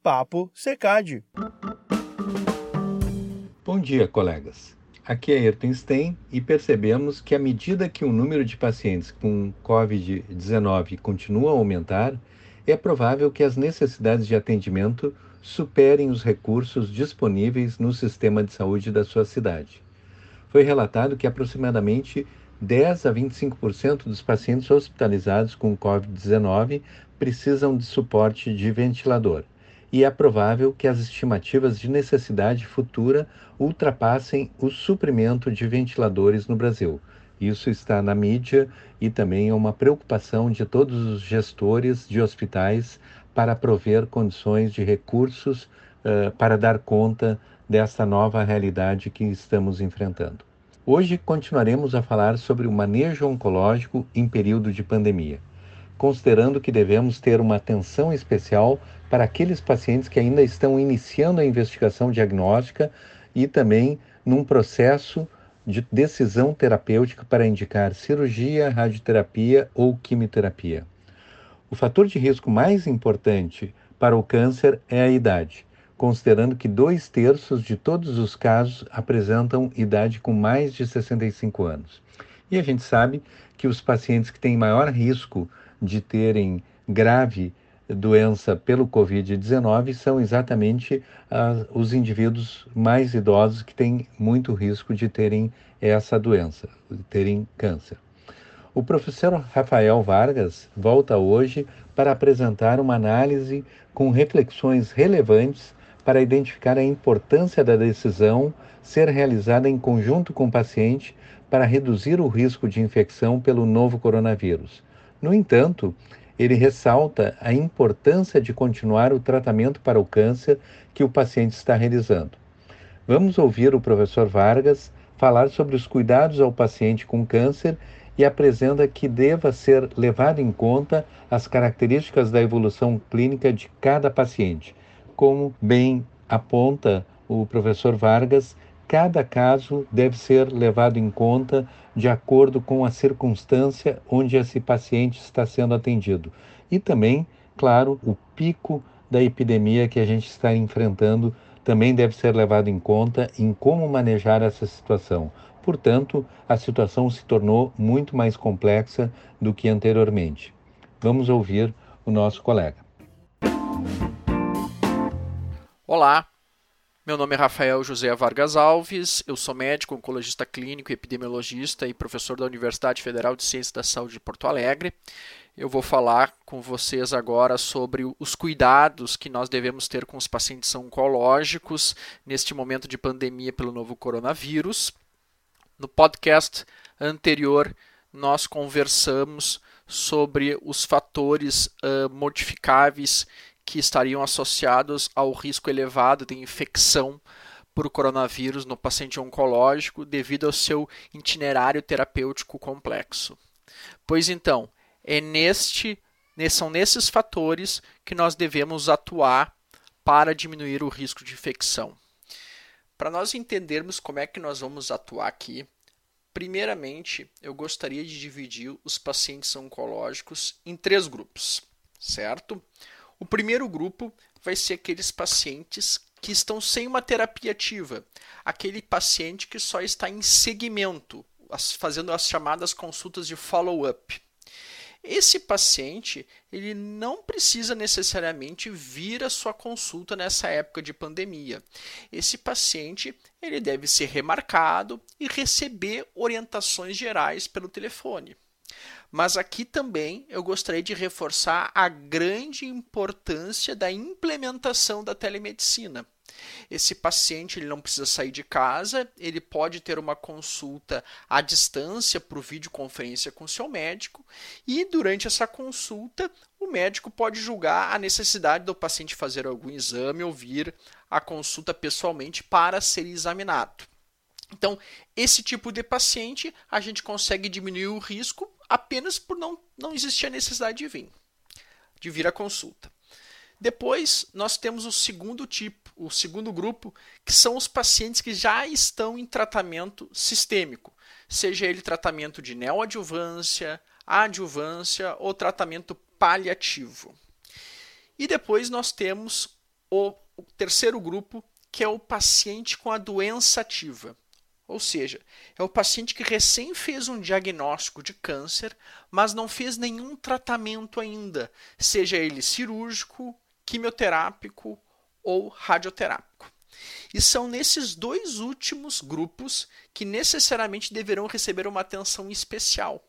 Papo Secad. Bom dia, colegas. Aqui é Ayrton Stein e percebemos que à medida que o número de pacientes com COVID-19 continua a aumentar, é provável que as necessidades de atendimento superem os recursos disponíveis no sistema de saúde da sua cidade. Foi relatado que aproximadamente 10 a 25% dos pacientes hospitalizados com Covid-19 precisam de suporte de ventilador, e é provável que as estimativas de necessidade futura ultrapassem o suprimento de ventiladores no Brasil. Isso está na mídia e também é uma preocupação de todos os gestores de hospitais para prover condições de recursos uh, para dar conta desta nova realidade que estamos enfrentando. Hoje continuaremos a falar sobre o manejo oncológico em período de pandemia, considerando que devemos ter uma atenção especial para aqueles pacientes que ainda estão iniciando a investigação diagnóstica e também num processo de decisão terapêutica para indicar cirurgia, radioterapia ou quimioterapia. O fator de risco mais importante para o câncer é a idade, considerando que dois terços de todos os casos apresentam idade com mais de 65 anos. E a gente sabe que os pacientes que têm maior risco de terem grave doença pelo Covid-19 são exatamente uh, os indivíduos mais idosos que têm muito risco de terem essa doença, de terem câncer. O professor Rafael Vargas volta hoje para apresentar uma análise com reflexões relevantes para identificar a importância da decisão ser realizada em conjunto com o paciente para reduzir o risco de infecção pelo novo coronavírus. No entanto, ele ressalta a importância de continuar o tratamento para o câncer que o paciente está realizando. Vamos ouvir o professor Vargas falar sobre os cuidados ao paciente com câncer e apresenta que deva ser levado em conta as características da evolução clínica de cada paciente. Como bem aponta o professor Vargas, cada caso deve ser levado em conta de acordo com a circunstância onde esse paciente está sendo atendido. E também, claro, o pico da epidemia que a gente está enfrentando também deve ser levado em conta em como manejar essa situação. Portanto, a situação se tornou muito mais complexa do que anteriormente. Vamos ouvir o nosso colega. Olá, meu nome é Rafael José Vargas Alves, eu sou médico, oncologista clínico, epidemiologista e professor da Universidade Federal de Ciências da Saúde de Porto Alegre. Eu vou falar com vocês agora sobre os cuidados que nós devemos ter com os pacientes oncológicos neste momento de pandemia pelo novo coronavírus. No podcast anterior, nós conversamos sobre os fatores uh, modificáveis que estariam associados ao risco elevado de infecção por coronavírus no paciente oncológico devido ao seu itinerário terapêutico complexo. Pois então, é neste, são nesses fatores que nós devemos atuar para diminuir o risco de infecção. Para nós entendermos como é que nós vamos atuar aqui, primeiramente eu gostaria de dividir os pacientes oncológicos em três grupos, certo? O primeiro grupo vai ser aqueles pacientes que estão sem uma terapia ativa, aquele paciente que só está em segmento, fazendo as chamadas consultas de follow-up. Esse paciente, ele não precisa necessariamente vir à sua consulta nessa época de pandemia. Esse paciente, ele deve ser remarcado e receber orientações gerais pelo telefone. Mas aqui também eu gostaria de reforçar a grande importância da implementação da telemedicina. Esse paciente ele não precisa sair de casa, ele pode ter uma consulta à distância por videoconferência com seu médico e durante essa consulta o médico pode julgar a necessidade do paciente fazer algum exame ou vir à consulta pessoalmente para ser examinado. Então, esse tipo de paciente a gente consegue diminuir o risco apenas por não, não existir a necessidade de vir, de vir à consulta. Depois, nós temos o segundo tipo, o segundo grupo, que são os pacientes que já estão em tratamento sistêmico, seja ele tratamento de neoadjuvância, adjuvância ou tratamento paliativo. E depois nós temos o, o terceiro grupo, que é o paciente com a doença ativa. Ou seja, é o paciente que recém fez um diagnóstico de câncer, mas não fez nenhum tratamento ainda, seja ele cirúrgico, quimioterápico ou radioterápico. E são nesses dois últimos grupos que necessariamente deverão receber uma atenção especial,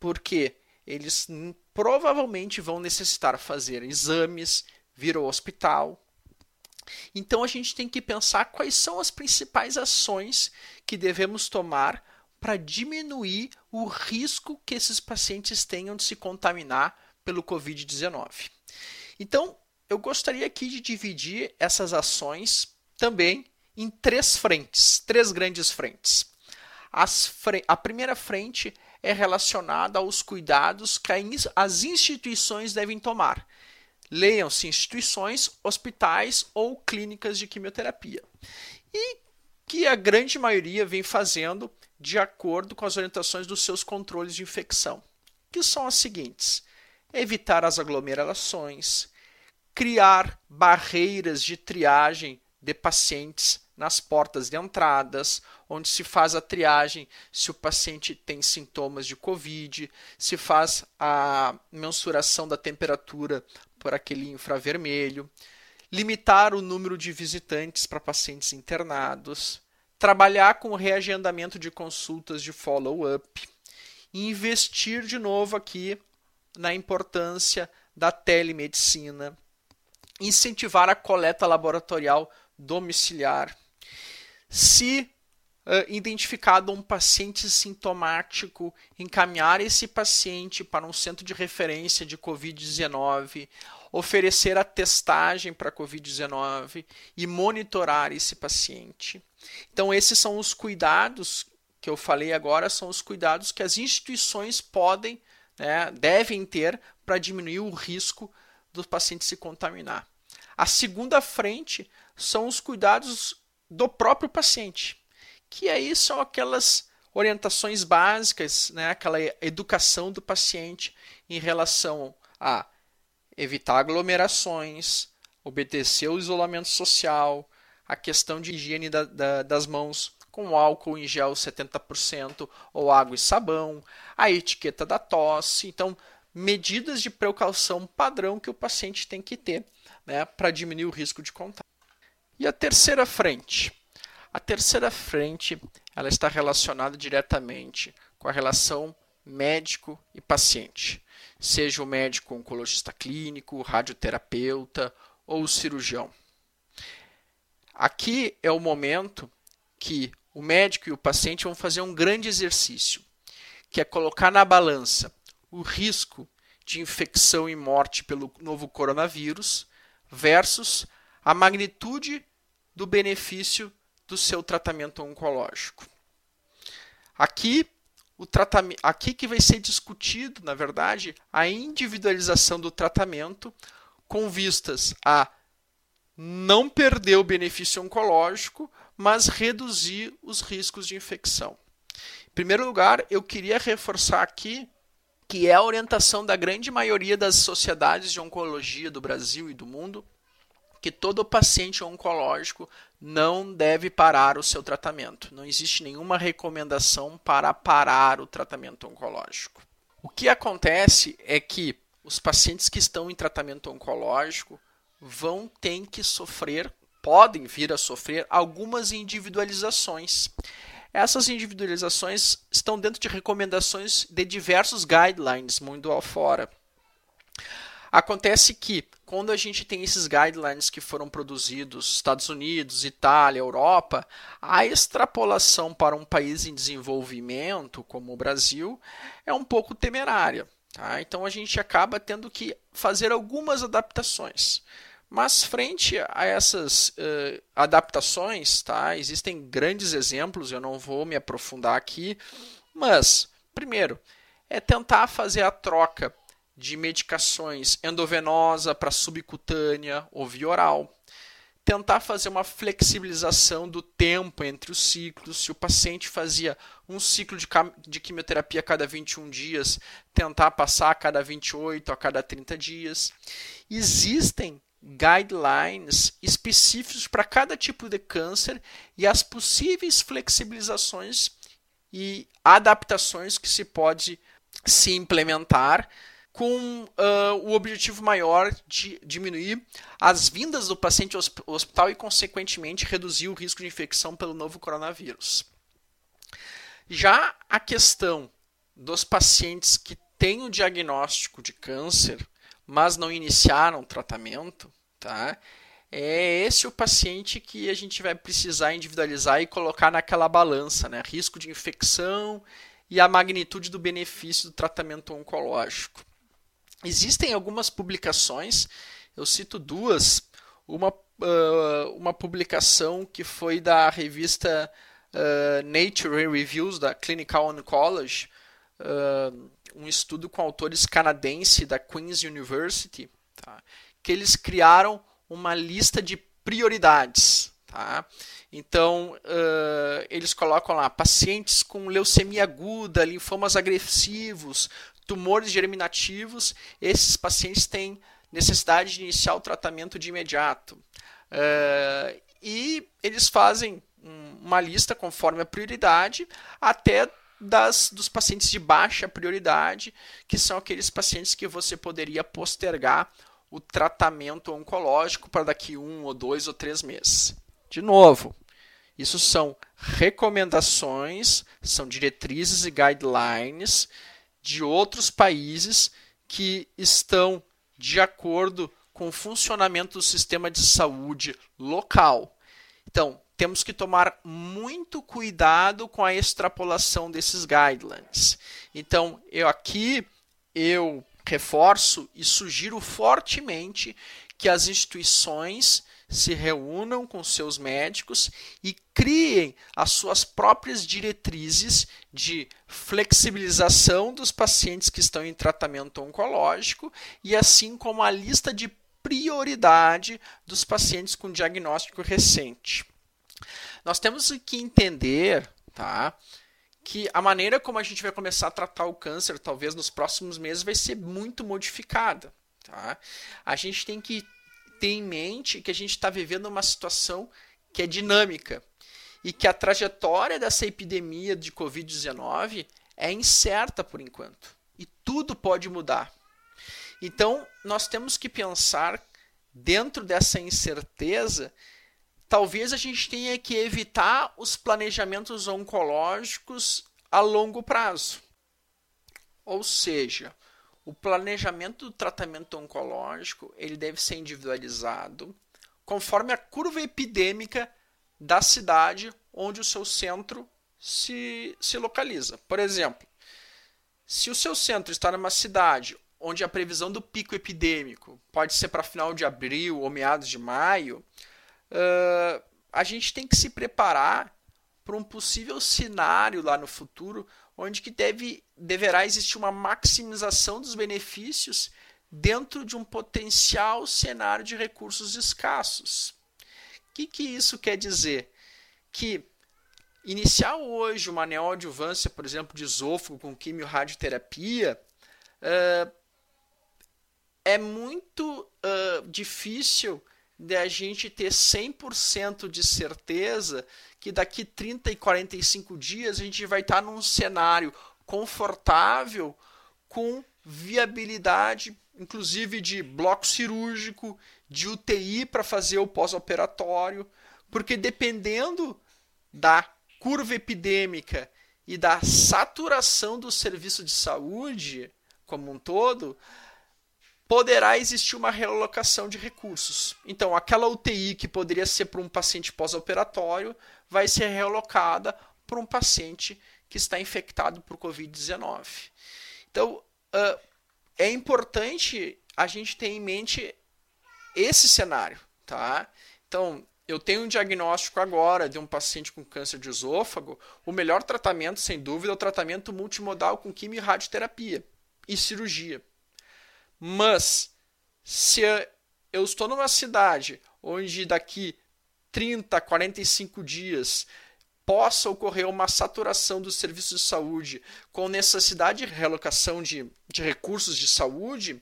porque eles provavelmente vão necessitar fazer exames, vir ao hospital. Então a gente tem que pensar quais são as principais ações que devemos tomar para diminuir o risco que esses pacientes tenham de se contaminar pelo Covid-19. Então, eu gostaria aqui de dividir essas ações também em três frentes, três grandes frentes. Fre a primeira frente é relacionada aos cuidados que as instituições devem tomar. Leiam-se instituições, hospitais ou clínicas de quimioterapia. E que a grande maioria vem fazendo de acordo com as orientações dos seus controles de infecção, que são as seguintes: evitar as aglomerações, criar barreiras de triagem de pacientes nas portas de entradas, onde se faz a triagem se o paciente tem sintomas de Covid, se faz a mensuração da temperatura por aquele infravermelho, limitar o número de visitantes para pacientes internados, trabalhar com o reagendamento de consultas de follow-up investir de novo aqui na importância da telemedicina, incentivar a coleta laboratorial domiciliar. Se uh, identificado um paciente sintomático, encaminhar esse paciente para um centro de referência de Covid-19, oferecer a testagem para Covid-19 e monitorar esse paciente. Então, esses são os cuidados que eu falei agora, são os cuidados que as instituições podem, né, devem ter para diminuir o risco do paciente se contaminar. A segunda frente são os cuidados do próprio paciente, que aí são aquelas orientações básicas, né, aquela educação do paciente em relação a evitar aglomerações, obedecer o isolamento social, a questão de higiene da, da, das mãos com álcool em gel 70% ou água e sabão, a etiqueta da tosse. Então, medidas de precaução padrão que o paciente tem que ter né, para diminuir o risco de contágio. E a terceira frente? A terceira frente ela está relacionada diretamente com a relação médico e paciente, seja o médico oncologista clínico, radioterapeuta ou cirurgião. Aqui é o momento que o médico e o paciente vão fazer um grande exercício, que é colocar na balança o risco de infecção e morte pelo novo coronavírus versus a magnitude do benefício do seu tratamento oncológico. Aqui, o tratamento, aqui que vai ser discutido, na verdade, a individualização do tratamento com vistas a não perder o benefício oncológico, mas reduzir os riscos de infecção. Em primeiro lugar, eu queria reforçar aqui que é a orientação da grande maioria das sociedades de oncologia do Brasil e do mundo, que todo paciente oncológico não deve parar o seu tratamento. Não existe nenhuma recomendação para parar o tratamento oncológico. O que acontece é que os pacientes que estão em tratamento oncológico vão ter que sofrer, podem vir a sofrer algumas individualizações. Essas individualizações estão dentro de recomendações de diversos guidelines mundo afora. Acontece que quando a gente tem esses guidelines que foram produzidos Estados Unidos, Itália, Europa, a extrapolação para um país em desenvolvimento como o Brasil é um pouco temerária. Tá? Então a gente acaba tendo que fazer algumas adaptações. Mas frente a essas uh, adaptações, tá? existem grandes exemplos, eu não vou me aprofundar aqui, mas primeiro é tentar fazer a troca de medicações endovenosa para subcutânea ou via oral. Tentar fazer uma flexibilização do tempo entre os ciclos. Se o paciente fazia um ciclo de, quimioterapia a cada 21 dias, tentar passar a cada 28, a cada 30 dias. Existem guidelines específicos para cada tipo de câncer e as possíveis flexibilizações e adaptações que se pode se implementar com uh, o objetivo maior de diminuir as vindas do paciente ao hospital e, consequentemente, reduzir o risco de infecção pelo novo coronavírus. Já a questão dos pacientes que têm o diagnóstico de câncer, mas não iniciaram o tratamento, tá? É esse o paciente que a gente vai precisar individualizar e colocar naquela balança, né? Risco de infecção e a magnitude do benefício do tratamento oncológico. Existem algumas publicações, eu cito duas, uma, uh, uma publicação que foi da revista uh, Nature Reviews da Clinical Oncology, uh, um estudo com autores canadenses da Queen's University, tá? que eles criaram uma lista de prioridades. Tá? Então, eles colocam lá pacientes com leucemia aguda, linfomas agressivos, tumores germinativos. Esses pacientes têm necessidade de iniciar o tratamento de imediato. Uh, e eles fazem uma lista conforme a prioridade, até das, dos pacientes de baixa prioridade, que são aqueles pacientes que você poderia postergar o tratamento oncológico para daqui um ou dois ou três meses. De novo, isso são recomendações, são diretrizes e guidelines de outros países que estão de acordo com o funcionamento do sistema de saúde local. Então, temos que tomar muito cuidado com a extrapolação desses guidelines. Então, eu aqui eu reforço e sugiro fortemente que as instituições se reúnam com seus médicos e criem as suas próprias diretrizes de flexibilização dos pacientes que estão em tratamento oncológico e assim como a lista de prioridade dos pacientes com diagnóstico recente. Nós temos que entender, tá? que a maneira como a gente vai começar a tratar o câncer, talvez nos próximos meses, vai ser muito modificada. Tá? A gente tem que ter em mente que a gente está vivendo uma situação que é dinâmica e que a trajetória dessa epidemia de Covid-19 é incerta por enquanto e tudo pode mudar. Então, nós temos que pensar dentro dessa incerteza talvez a gente tenha que evitar os planejamentos oncológicos a longo prazo. Ou seja, o planejamento do tratamento oncológico ele deve ser individualizado conforme a curva epidêmica da cidade onde o seu centro se, se localiza. Por exemplo, se o seu centro está numa cidade onde a previsão do pico epidêmico pode ser para final de abril ou meados de maio, uh, a gente tem que se preparar para um possível cenário lá no futuro, onde que deve, deverá existir uma maximização dos benefícios dentro de um potencial cenário de recursos escassos. O que, que isso quer dizer? Que iniciar hoje uma neoadjuvância, por exemplo, de esôfago com quimio-radioterapia, uh, é muito uh, difícil de a gente ter 100% de certeza que daqui 30 e 45 dias a gente vai estar num cenário confortável com viabilidade, inclusive de bloco cirúrgico, de UTI para fazer o pós-operatório, porque dependendo da curva epidêmica e da saturação do serviço de saúde como um todo, poderá existir uma realocação de recursos. Então, aquela UTI que poderia ser para um paciente pós-operatório vai ser realocada para um paciente que está infectado por Covid-19. Então, uh, é importante a gente ter em mente esse cenário, tá? Então, eu tenho um diagnóstico agora de um paciente com câncer de esôfago, o melhor tratamento, sem dúvida, é o tratamento multimodal com quimio e radioterapia e cirurgia. Mas se eu estou numa cidade onde daqui 30, 45 dias possa ocorrer uma saturação dos serviços de saúde com necessidade de relocação de, de recursos de saúde,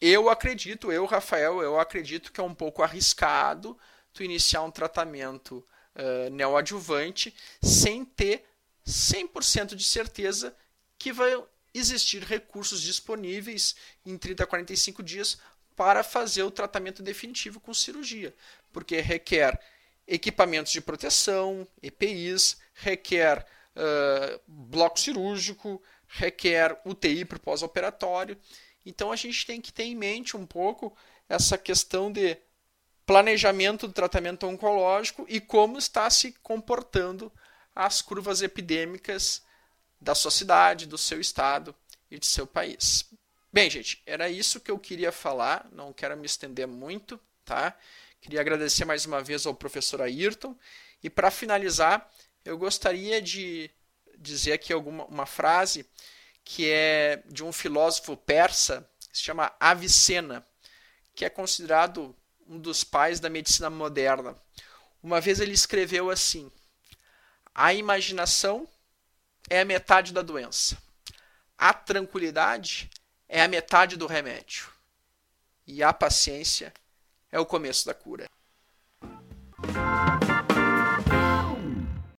eu acredito, eu, Rafael, eu acredito que é um pouco arriscado tu iniciar um tratamento uh, neoadjuvante sem ter 100% de certeza que vai existir recursos disponíveis em 30 a 45 dias para fazer o tratamento definitivo com cirurgia, porque requer equipamentos de proteção, EPIs, requer uh, bloco cirúrgico, requer UTI para o pós-operatório. Então a gente tem que ter em mente um pouco essa questão de planejamento do tratamento oncológico e como está se comportando as curvas epidêmicas da sua cidade, do seu estado e de seu país. Bem, gente, era isso que eu queria falar, não quero me estender muito, tá? Queria agradecer mais uma vez ao professor Ayrton e para finalizar, eu gostaria de dizer aqui alguma uma frase que é de um filósofo persa, que se chama Avicena, que é considerado um dos pais da medicina moderna. Uma vez ele escreveu assim: A imaginação é a metade da doença. A tranquilidade é a metade do remédio. E a paciência é o começo da cura.